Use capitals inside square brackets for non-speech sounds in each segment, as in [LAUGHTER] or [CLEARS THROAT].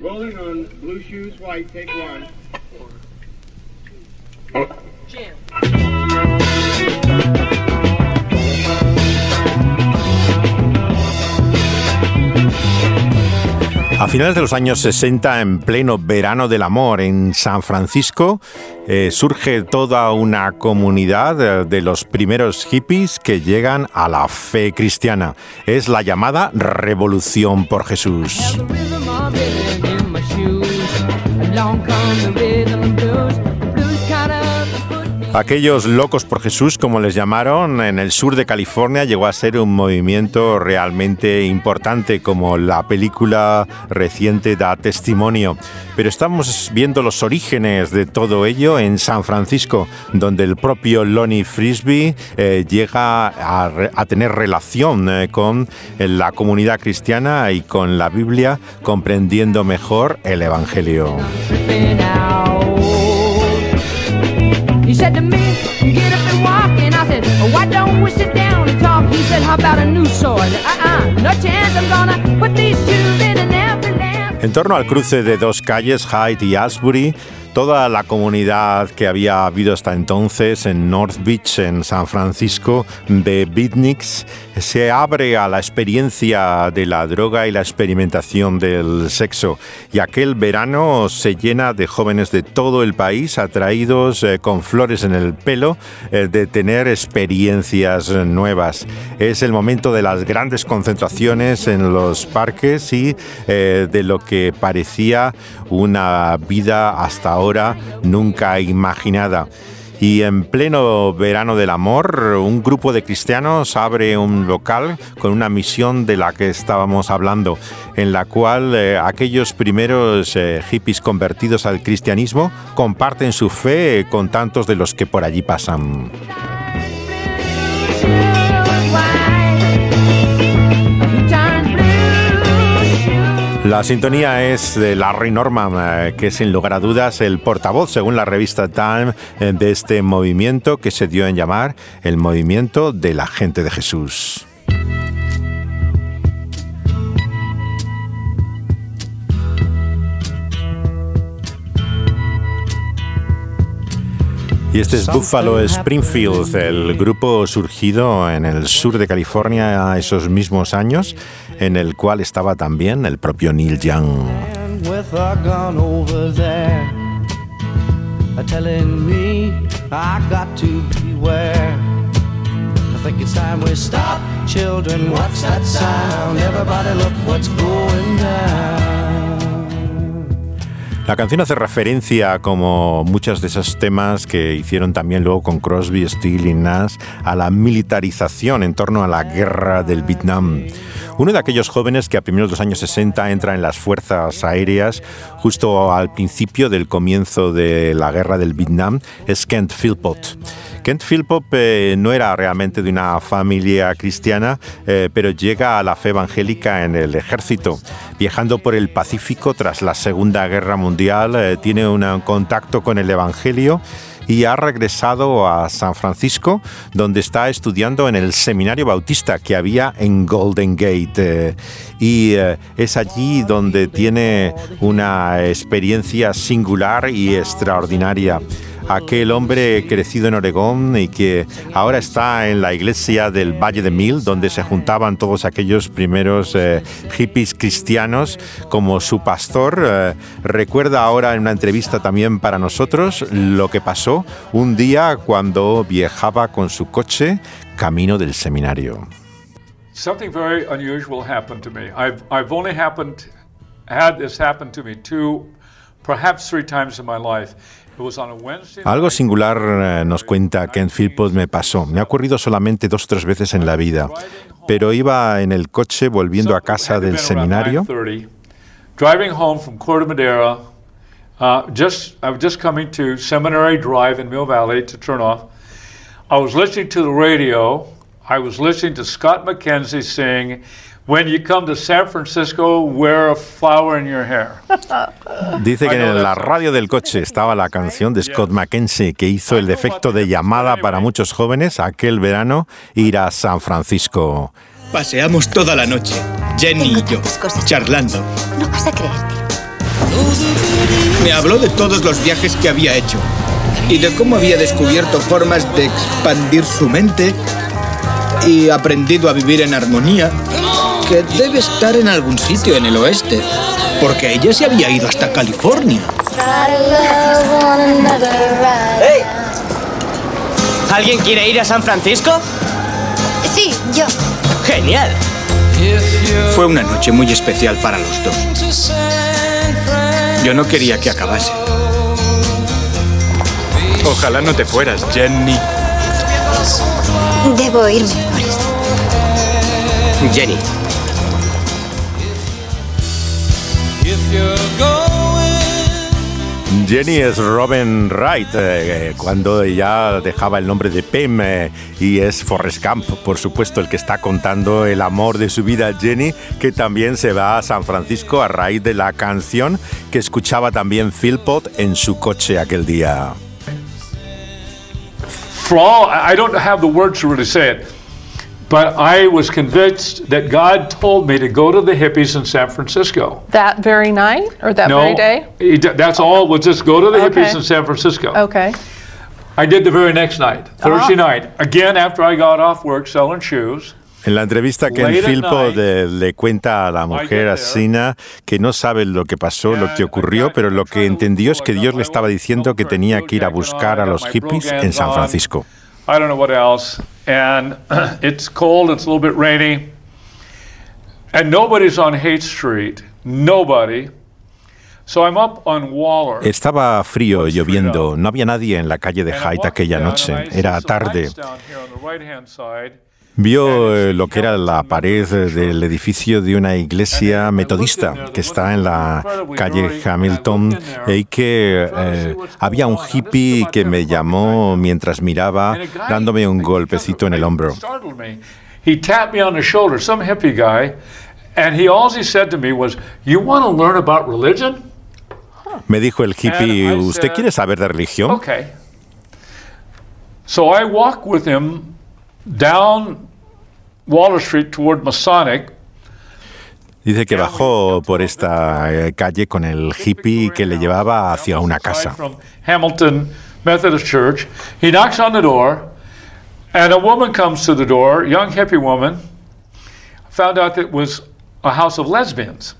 Rolling on blue shoes, white, take one. A finales de los años 60, en pleno verano del amor en San Francisco, eh, surge toda una comunidad de los primeros hippies que llegan a la fe cristiana. Es la llamada Revolución por Jesús. my in my shoes. Along come the rhythm and blues. Aquellos locos por Jesús, como les llamaron, en el sur de California llegó a ser un movimiento realmente importante, como la película reciente da testimonio. Pero estamos viendo los orígenes de todo ello en San Francisco, donde el propio Lonnie Frisbee eh, llega a, tener relación eh, con la comunidad cristiana y con la Biblia, comprendiendo mejor el Evangelio. He said to me, get up and walk. And I said, why don't we sit down and talk? He said, how about a new sword? Uh-uh, no chance I'm gonna put these shoes in an every En torno al cruce de dos calles, Hyde y Asbury, toda la comunidad que había habido hasta entonces en North Beach, en San Francisco, de beatniks, se abre a la experiencia de la droga y la experimentación del sexo. Y aquel verano se llena de jóvenes de todo el país atraídos eh, con flores en el pelo eh, de tener experiencias nuevas. Es el momento de las grandes concentraciones en los parques y eh, de lo que parecía una vida hasta ahora nunca imaginada. Y en pleno verano del amor, un grupo de cristianos abre un local con una misión de la que estábamos hablando, en la cual eh, aquellos primeros eh, hippies convertidos al cristianismo comparten su fe con tantos de los que por allí pasan. La sintonía es de Larry Norman, eh, que sin lugar a dudas el portavoz, según la revista Time, eh, de este movimiento que se dio en llamar el movimiento de la gente de Jesús. Y este es Buffalo Springfield, el grupo surgido en el sur de California esos mismos años en el cual estaba también el propio Neil Young. I think it's time we stop. Children, what's that sound? Everybody look what's going down. La canción hace referencia, como muchos de esos temas que hicieron también luego con Crosby, Steele y Nash, a la militarización en torno a la guerra del Vietnam. Uno de aquellos jóvenes que a primeros de los años 60 entra en las fuerzas aéreas justo al principio del comienzo de la guerra del Vietnam es Kent Philpott. Kent Philpott eh, no era realmente de una familia cristiana, eh, pero llega a la fe evangélica en el ejército. Viajando por el Pacífico tras la Segunda Guerra Mundial, eh, tiene un contacto con el Evangelio y ha regresado a San Francisco, donde está estudiando en el seminario bautista que había en Golden Gate. Eh, y eh, es allí donde tiene una experiencia singular y extraordinaria aquel hombre crecido en Oregón y que ahora está en la iglesia del Valle de Mil, donde se juntaban todos aquellos primeros eh, hippies cristianos como su pastor. Eh, recuerda ahora en una entrevista también para nosotros lo que pasó un día cuando viajaba con su coche camino del seminario. Something very unusual happened to me. I've, I've only happened, had this happen to me two, perhaps three times in my life. Algo singular eh, nos cuenta Ken Philpott me pasó. Me ha ocurrido solamente dos o tres veces en la vida, pero iba en el coche volviendo a casa del seminario. I was listening to the radio. I was listening to Scott McKenzie sing When you come to San Francisco, wear a flower in your hair. [LAUGHS] Dice que en la radio del coche estaba la canción de Scott McKenzie que hizo el defecto de llamada para muchos jóvenes aquel verano ir a San Francisco. Paseamos toda la noche, Jenny y yo, charlando. No vas a creerte. Me habló de todos los viajes que había hecho y de cómo había descubierto formas de expandir su mente y aprendido a vivir en armonía, que debe estar en algún sitio en el oeste, porque ella se había ido hasta California. ¡Hey! ¿Alguien quiere ir a San Francisco? Sí, yo. ¡Genial! Fue una noche muy especial para los dos. Yo no quería que acabase. Ojalá no te fueras, Jenny. Debo irme, Forrest. Jenny, Jenny es Robin Wright, eh, cuando ya dejaba el nombre de Pem eh, y es Forrest Gump, por supuesto, el que está contando el amor de su vida, Jenny, que también se va a San Francisco a raíz de la canción que escuchaba también Philpott en su coche aquel día. For all, I don't have the but I was convinced that God told me to go to the hippies in San Francisco. That very night or that no, very day? he that's all. Was just go to the hippies Okay. in San Francisco. Okay. I did the very next night, Thursday Ah. night, again after I got off work selling shoes. En la entrevista que el en at Philpott night, eh, le cuenta a la mujer, a Sina, que no sabe lo que pasó, lo que ocurrió, pero lo que entendió es que Dios le estaba diciendo que tenía que ir a buscar a los hippies en San Francisco. I don't know what else. And [CLEARS THROAT] it's cold, it's a little bit rainy. And nobody's on Haight Street. Nobody. So I'm up on Waller. Estaba frío, lloviendo, no había nadie en la calle de walking aquella noche, era tarde. Vio eh, lo que era la pared del edificio de una iglesia metodista que está en la calle Hamilton y que eh, había un hippie que me llamó mientras miraba dándome un golpecito en el hombro. He tapped me on the shoulder, some hippie guy, and he all he said to me was, "You want to learn about religion? Me dijo el hippie, ¿usted quiere saber de religión? Okay." So I walked with him down Waller Street toward Masonic. Dice que bajó por esta eh, calle con el hippie que le llevaba hacia una casa. From Hamilton Methodist Church. He knocks on the door, and a woman comes to the door, young hippie woman. Found out that it was a house of lesbians.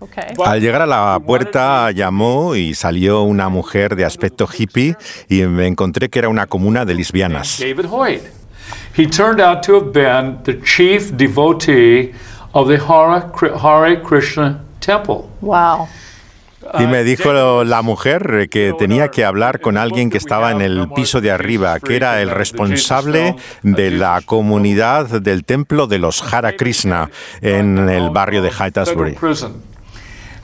Okay. Al llegar a la puerta llamó y salió una mujer de aspecto hippie y me encontré que era una comuna de lesbianas. David Hoyt. He turned out to have been the chief devotee of the Hare, Hare Krishna Temple. Wow. Y me dijo la mujer que tenía que hablar con alguien que estaba en el piso de arriba, que era el responsable de la comunidad del templo de los Hare Krishna en el barrio de Haight-Ashbury. Federal prison.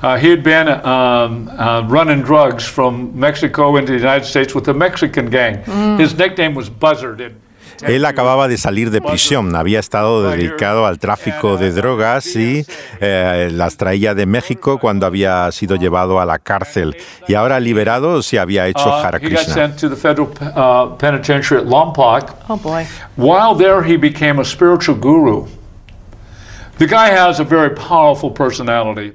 Uh, he had been um, uh, running drugs from Mexico into the United States with a Mexican gang. His nickname was Buzzard. It- Él acababa de salir de prisión, había estado dedicado al tráfico de drogas y eh, las traía de México cuando había sido llevado a la cárcel y ahora liberado se había hecho Uh, Hare he got Krishna. uh. Oh boy. While there, he became a spiritual guru. The guy has a very powerful personality.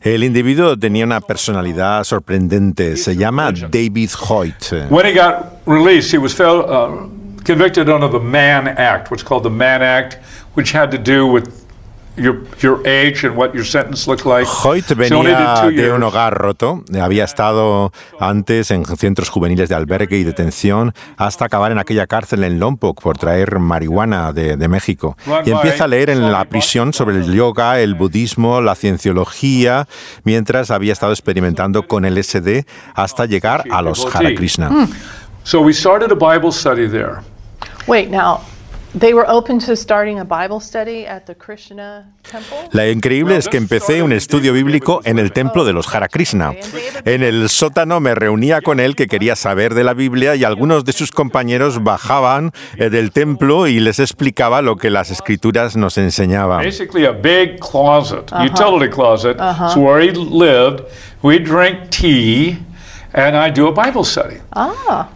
El individuo tenía una personalidad sorprendente, se llama David Hoyt. when he got released, he was uh, convicted under the Mann Act, what's called the Mann Act, which had to do with your your age and what your sentence looked like. Hoyt venía de un hogar roto, había estado antes en centros juveniles de albergue y detención, hasta acabar en aquella cárcel en Lompoc por traer marihuana de, de México. Y empieza a leer en la prisión sobre el yoga, el budismo, la cienciología, mientras había estado experimentando con el SD hasta llegar a los Hare Krishna. So we started a Bible study there. La increíble es que empecé un estudio bíblico en el templo de los Hare Krishna. En el sótano me reunía con él que quería saber de la Biblia y algunos de sus compañeros bajaban eh, del templo y les explicaba lo que las escrituras nos enseñaban. Basically, a big closet, utility closet. It's where he lived. We drink tea, and I do a Bible study. Ah,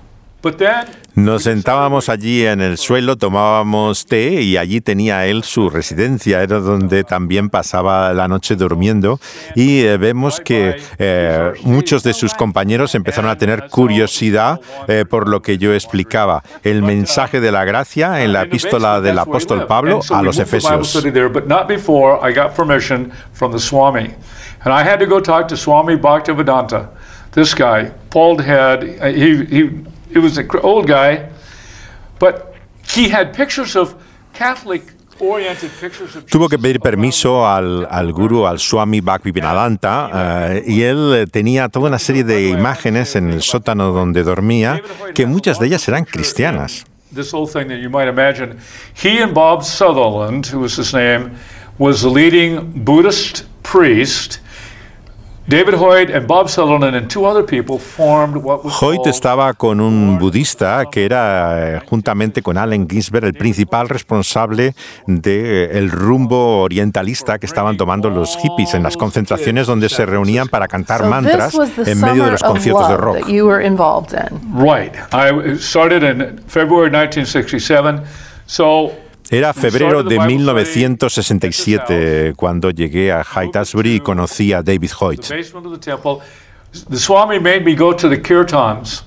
Nos sentábamos allí en el suelo, tomábamos té y allí tenía él su residencia, era donde también pasaba la noche durmiendo. Y eh, vemos que eh, muchos de sus compañeros empezaron a tener curiosidad eh, por lo que yo explicaba, el mensaje de la gracia en la epístola del apóstol Pablo a los Efesios. And I had to go talk to Swami Bhaktivedanta. This guy, bald head, he, he, he was an old guy, but he had pictures of Catholic oriented pictures of Tuvo que pedir permiso al, al gurú, al Swami Bhaktivedanta, eh, y él eh, tenía toda una serie de imágenes en el sótano donde dormía, que muchas de ellas eran cristianas. this whole thing that you might imagine. He and Bob Sutherland, who was his name, was the leading Buddhist priest. David Hoyt and Bob Sutherland and two other people formed what was Hoyt estaba con un budista que era, eh, juntamente con Allen Ginsberg, el principal responsable del rumbo orientalista que estaban tomando los hippies en las concentraciones donde se reunían para cantar mantras this was the en medio de summer los of conciertos de love rock. that you were involved in. Right. I started in February 1967. So Era febrero de 1967 cuando llegué a Haightasbury y conocí a David Hoyt. the the the Swami made me go to the kirtans.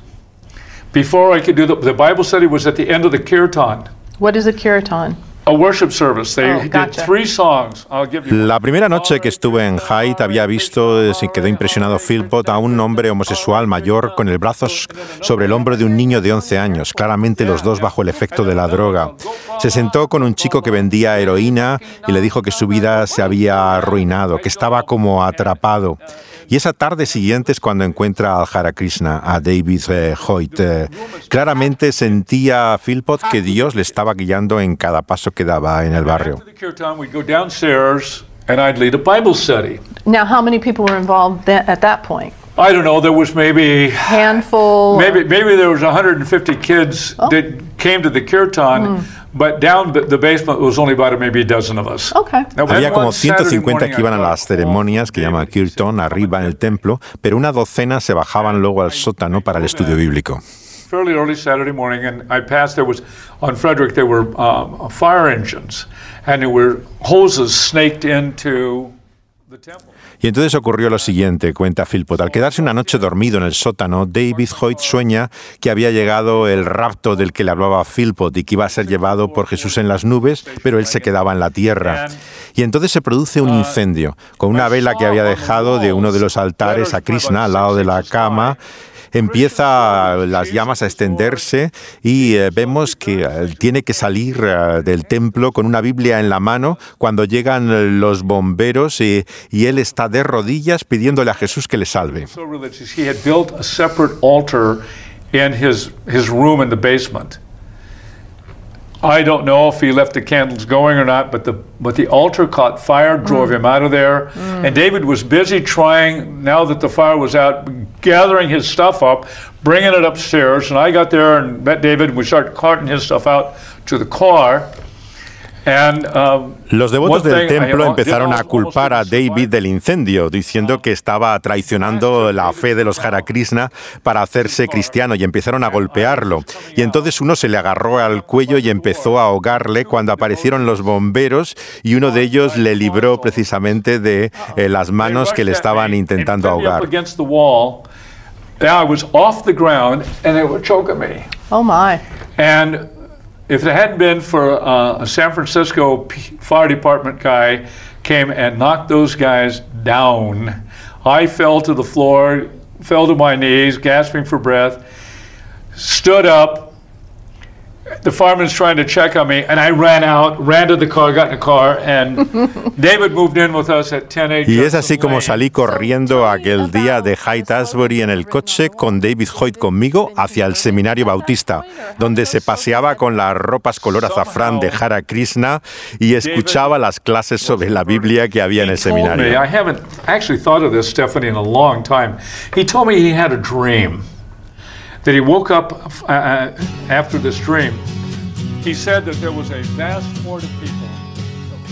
Before I could do the, the Bible study was at the end of the kirtan, What is a kirtan? a worship service. They Oh, did gotcha. three songs. I'll give you. La primera noche que estuve en Haight había visto, eh, se quedó impresionado Philpott, a un hombre homosexual mayor con el brazo sobre el hombro de un niño de 11 años, claramente los dos bajo el efecto de la droga. Se sentó con un chico que vendía heroína y le dijo que su vida se había arruinado, que estaba como atrapado. Y esa tarde siguiente es cuando encuentra al Hare Krishna, a David eh, Hoyt. Eh, claramente sentía Philpott que Dios le estaba guiando en cada paso que daba en el barrio. Now, how many people were involved then, at that point? I don't know. There was maybe Handful. maybe maybe there was 150 kids Oh. that came to the kirtan, but down the, the basement was only about maybe a dozen of us. Okay. Now, Había como 150 morning, que iban a I las ceremonias que llama Kirtan arriba en el templo, pero una docena se bajaban luego al sótano para el estudio bíblico. fairly early Saturday morning, and I passed. There was on Frederick. There were um, fire engines, and there were hoses snaked into the temple. Y entonces ocurrió lo siguiente, cuenta Philpott. Al quedarse una noche dormido en el sótano, David Hoyt sueña que había llegado el rapto del que le hablaba Philpott y que iba a ser llevado por Jesús en las nubes, pero él se quedaba en la tierra. Y entonces se produce un incendio con una vela que había dejado de uno de los altares a Krishna al lado de la cama. Empieza las llamas a extenderse y eh, vemos que eh, tiene que salir eh, del templo con una Biblia en la mano cuando llegan los bomberos y, y él está de rodillas pidiéndole a Jesús que le salve. So religious, he had built a separate altar in his his room in the basement. I don't know if he left the candles going or not, but the but the altar caught fire, drove him out of there. And David was busy trying. Now that the fire was out, gathering his stuff up, bringing it upstairs. And I got there and met David. and We started carting his stuff out to the car. And um, Los devotos del templo empezaron a culpar a David del incendio, diciendo que estaba traicionando la fe de los Hare Krishna para hacerse cristiano y empezaron a golpearlo. Y entonces uno se le agarró al cuello y empezó a ahogarle cuando aparecieron los bomberos y uno de ellos le libró precisamente de eh, las manos que le estaban intentando ahogar. against the wall. Now I was off the ground and they were choking me. Oh my. If it hadn't been for uh, a San Francisco fire department guy came and knocked those guys down, I fell to the floor, fell to my knees, gasping for breath, stood up. The fireman's trying to check on me, and I ran out, ran to the car, got in the car, and [LAUGHS] David moved in with us at 10 Y es así como salí corriendo aquel día de Haight-Ashbury en el coche con David Hoyt conmigo hacia el seminario bautista, donde se paseaba con las ropas color azafrán de Hare Krishna y escuchaba las clases sobre la Biblia que había en el told me, seminario. I haven't actually thought of this, Stephanie, in a long time. He told me he had a dream that he woke up uh, uh, after this dream. He said that there was a vast horde of people.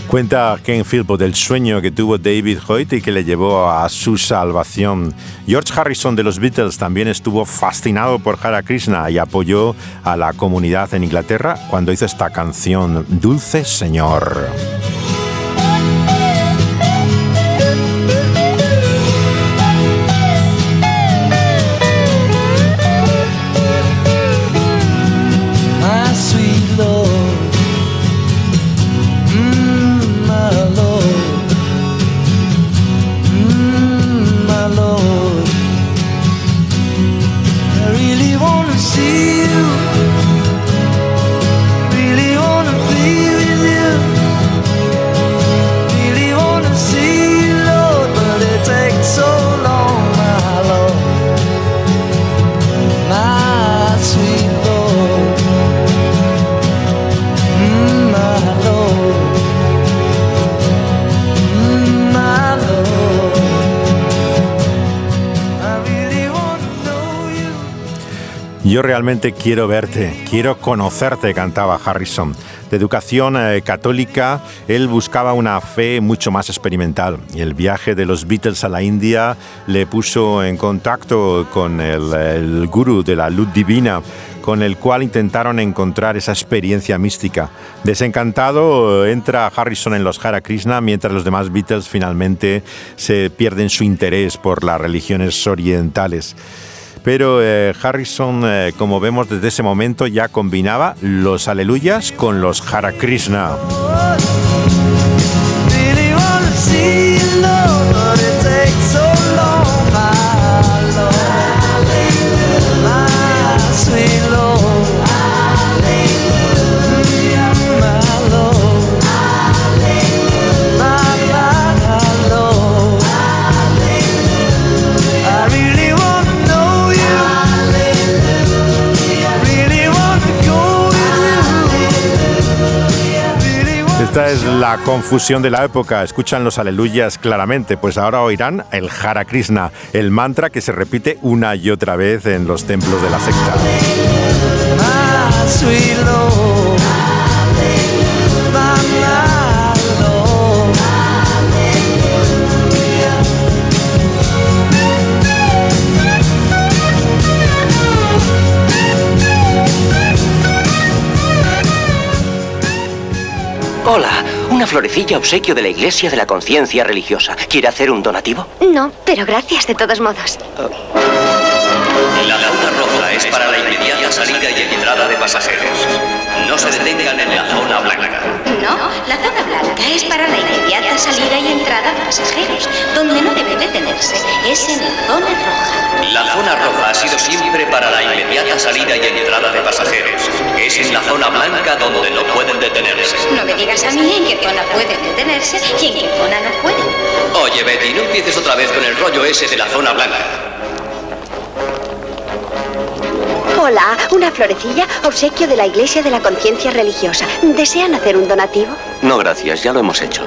Cuenta Ken Philpott del sueño que tuvo David Hoyt y que le llevó a su salvación. George Harrison de los Beatles también estuvo fascinado por Hare Krishna y apoyó a la comunidad en Inglaterra cuando hizo esta canción Dulce Señor. Yo realmente quiero verte, quiero conocerte, cantaba Harrison. De educación eh, católica, él buscaba una fe mucho más experimental y el viaje de los Beatles a la India le puso en contacto con el, el gurú de la luz divina, con el cual intentaron encontrar esa experiencia mística. Desencantado, entra Harrison en los Hare Krishna, mientras los demás Beatles finalmente se pierden su interés por las religiones orientales. Pero eh, Harrison, eh, como vemos desde ese momento, ya combinaba los aleluyas con los Hare Krishna. La confusión de la época. Escuchan los aleluyas claramente, pues ahora oirán el Hara Krishna, el mantra que se repite una y otra vez en los templos de la secta. Hola, una florecilla obsequio de la Iglesia de la Conciencia Religiosa. ¿Quiere hacer un donativo? No, pero gracias de todos modos. La roja es para la inmediata salida y entrada de pasajeros. No se detengan en la zona blanca. No, la zona blanca es para la inmediata salida y entrada de pasajeros. Donde no debe detenerse es en la zona roja. La zona roja ha sido siempre para la inmediata salida y entrada de pasajeros. Es en la zona blanca donde no pueden detenerse. No me digas a mí en qué zona pueden detenerse y en qué zona no pueden. Oye, Betty, no empieces otra vez con el rollo ese de la zona blanca. Hola, una florecilla, obsequio de la Iglesia de la Conciencia Religiosa. ¿Desean hacer un donativo? No, gracias, ya lo hemos hecho.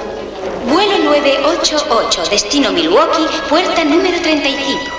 Vuelo 988, destino Milwaukee, puerta número 35.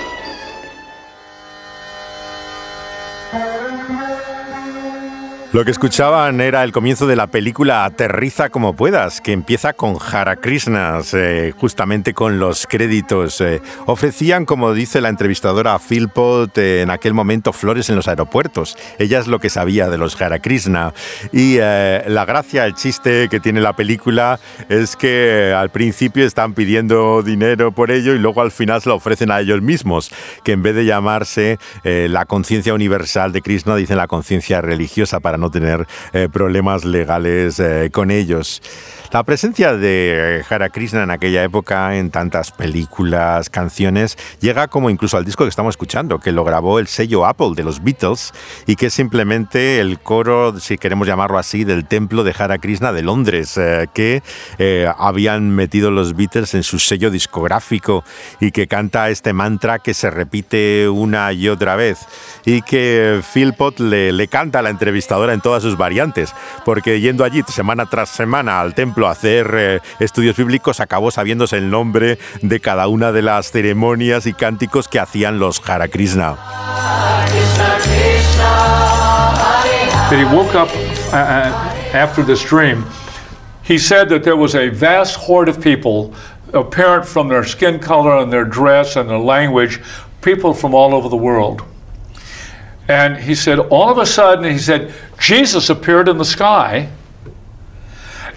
Lo que escuchaban era el comienzo de la película Aterriza como puedas, que empieza con Hara Krishnas, eh, justamente con los créditos. Eh, ofrecían, como dice la entrevistadora Philpott, eh, en aquel momento flores en los aeropuertos. Ella es lo que sabía de los Hara Krishna. Y la gracia, el chiste que tiene la película es que al principio están pidiendo dinero por ello y luego al final se lo ofrecen a ellos mismos, que en vez de llamarse la conciencia universal de Krishna, dicen la conciencia religiosa para no tener eh, problemas legales eh, con ellos. La presencia de Hare Krishna en aquella época en tantas películas, canciones, llega como incluso al disco que estamos escuchando, que lo grabó el sello Apple de los Beatles y que es simplemente el coro, si queremos llamarlo así, del templo de Hare Krishna de Londres, eh, que habían metido los Beatles en su sello discográfico y que canta este mantra que se repite una y otra vez y que Philpott le, le canta a la entrevistadora en todas sus variantes, porque yendo allí semana tras semana al templo a hacer eh, estudios bíblicos, acabó sabiéndose el nombre de cada una de las ceremonias y cánticos que hacían los Hare Krishna. That he woke up uh, uh, he said that there was a vast horde of people, apparent from their skin color and their dress and their language, people from all over the world. And he said, all of a sudden, he said, Jesus appeared in the sky,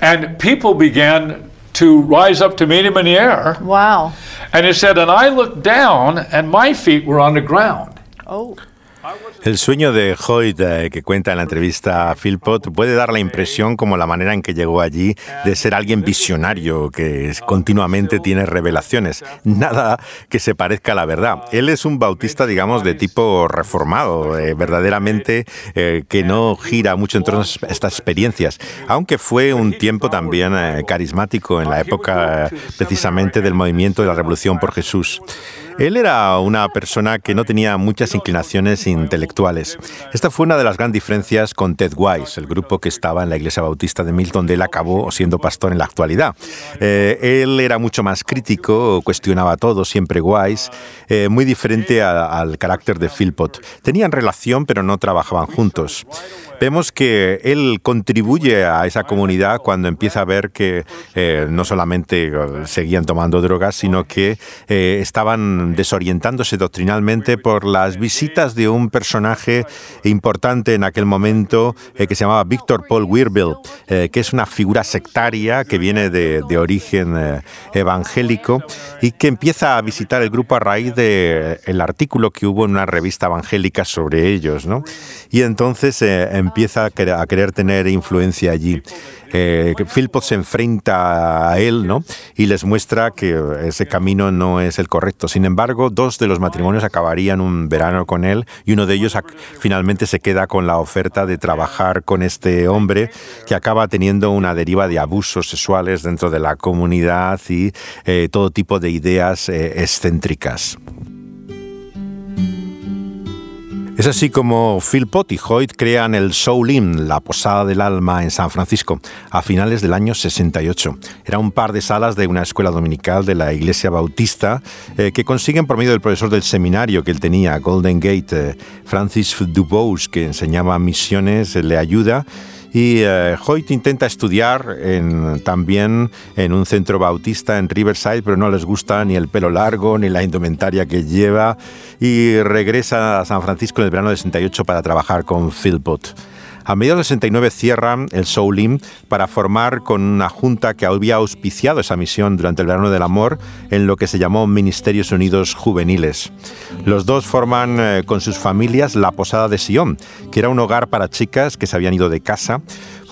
and people began to rise up to meet him in the air. Wow. And he said, and I looked down, and my feet were on the ground. Oh. El sueño de Hoyt eh, que cuenta en la entrevista a Philpott puede dar la impresión, como la manera en que llegó allí, de ser alguien visionario que continuamente tiene revelaciones. Nada que se parezca a la verdad. Él es un bautista, digamos, de tipo reformado, eh, verdaderamente eh, que no gira mucho en torno a estas experiencias, aunque fue un tiempo también carismático en la época precisamente del movimiento de la Revolución por Jesús. Él era una persona que no tenía muchas inclinaciones intelectuales. Esta fue una de las grandes diferencias con Ted Wise, el grupo que estaba en la iglesia bautista de Milton, donde él acabó siendo pastor en la actualidad. Eh, él era mucho más crítico, cuestionaba todo, siempre Wise, eh, muy diferente al carácter de Philpott. Tenían relación, pero no trabajaban juntos vemos que él contribuye a esa comunidad cuando empieza a ver que eh, no solamente seguían tomando drogas, sino que estaban desorientándose doctrinalmente por las visitas de un personaje importante en aquel momento que se llamaba Víctor Paul Wirbel, que es una figura sectaria que viene de, origen evangélico y que empieza a visitar el grupo a raíz del el artículo que hubo en una revista evangélica sobre ellos. ¿no? Y entonces empieza a querer, tener influencia allí. Eh, Philpott se enfrenta a él ¿no? y les muestra que ese camino no es el correcto. Sin embargo, dos de los matrimonios acabarían un verano con él y uno de ellos finalmente se queda con la oferta de trabajar con este hombre que acaba teniendo una deriva de abusos sexuales dentro de la comunidad y eh, todo tipo de ideas eh, excéntricas. Es así como Philpott y Hoyt crean el Soul Inn, la Posada del Alma en San Francisco, a finales del año 68. Era un par de salas de una escuela dominical de la Iglesia Bautista eh, que consiguen por medio del profesor del seminario que él tenía, Golden Gate, eh, Francis Dubose, que enseñaba misiones, le ayuda y eh, Hoyt intenta estudiar también en un centro bautista en Riverside, pero no les gusta ni el pelo largo ni la indumentaria que lleva y regresa a San Francisco en el verano de 68 para trabajar con Philpott. A mediados de 69 cierra el Soulim para formar con una junta que había auspiciado esa misión durante el verano del amor en lo que se llamó Ministerios Unidos Juveniles. Los dos forman eh, con sus familias la Posada de Sion, que era un hogar para chicas que se habían ido de casa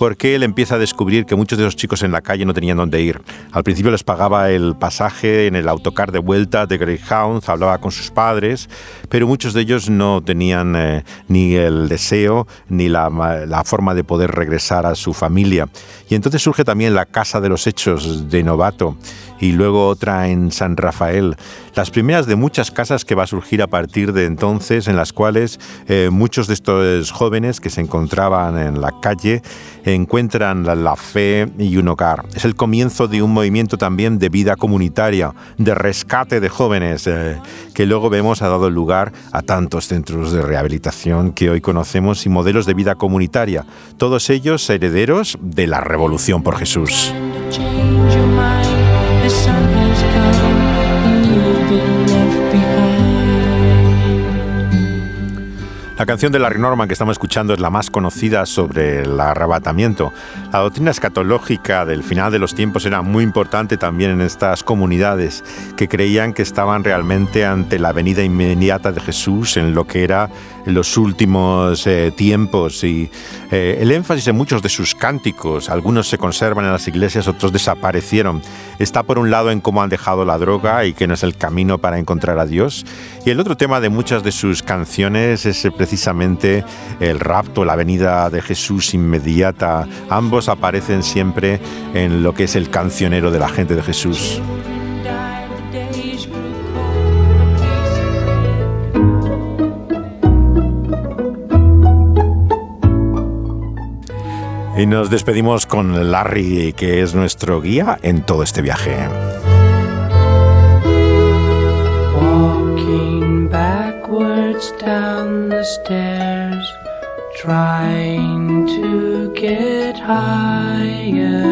porque él empieza a descubrir que muchos de los chicos en la calle no tenían dónde ir. Al principio les pagaba el pasaje en el autocar de vuelta de Greyhound, hablaba con sus padres, pero muchos de ellos no tenían eh, ni el deseo ni la, la forma de poder regresar a su familia. Y entonces surge también la Casa de los Hechos de Novato y luego otra en San Rafael. Las primeras de muchas casas que va a surgir a partir de entonces, en las cuales eh, muchos de estos jóvenes que se encontraban en la calle encuentran la, fe y un hogar. Es el comienzo de un movimiento también de vida comunitaria, de rescate de jóvenes, eh, que luego vemos ha dado lugar a tantos centros de rehabilitación que hoy conocemos y modelos de vida comunitaria, todos ellos herederos de la Revolución por Jesús. La canción de Larry Norman que estamos escuchando es la más conocida sobre el arrebatamiento. La doctrina escatológica del final de los tiempos era muy importante también en estas comunidades que creían que estaban realmente ante la venida inmediata de Jesús en lo que era los últimos eh, tiempos y eh, el énfasis en muchos de sus cánticos, algunos se conservan en las iglesias, otros desaparecieron. Está por un lado en cómo han dejado la droga y que no es el camino para encontrar a Dios. Y el otro tema de muchas de sus canciones es eh, precisamente el rapto, la venida de Jesús inmediata. Ambos aparecen siempre en lo que es el cancionero de la gente de Jesús. Y nos despedimos con Larry, que es nuestro guía en todo este viaje. Walking backwards down the stairs, trying to get higher.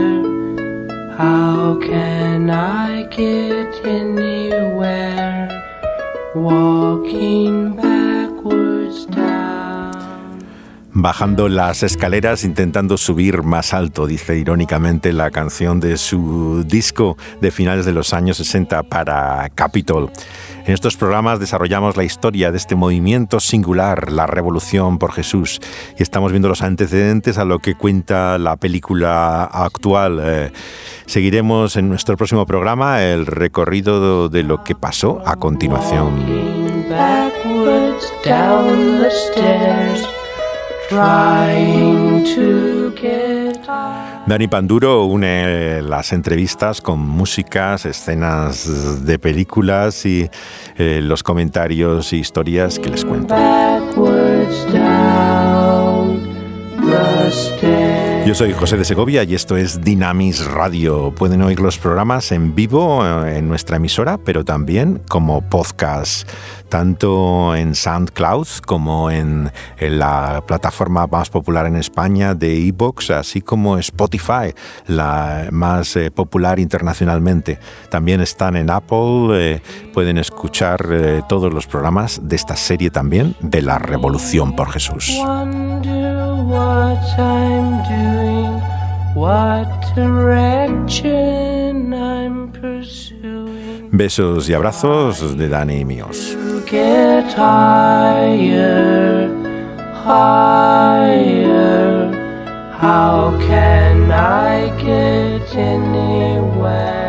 How can I get anywhere walking backwards down? Bajando las escaleras intentando subir más alto, dice irónicamente la canción de su disco de finales de los años 60 para Capitol. En estos programas desarrollamos la historia de este movimiento singular, la Revolución por Jesús, y estamos viendo los antecedentes a lo que cuenta la película actual. Eh, seguiremos en nuestro próximo programa el recorrido de lo que pasó a continuación. Dani Panduro une las entrevistas con músicas, escenas de películas y eh, los comentarios y historias que les cuento. Yo soy José de Segovia y esto es Dinamis Radio. Pueden oír los programas en vivo eh, en nuestra emisora, pero también como podcast tanto en SoundCloud como en, la plataforma más popular en España de Evox, así como Spotify, la más eh, popular internacionalmente. También están en Apple, eh, pueden escuchar todos los programas de esta serie también de la Revolución por Jesús. Besos y abrazos de Dani y míos. get higher, higher. How can I get anywhere?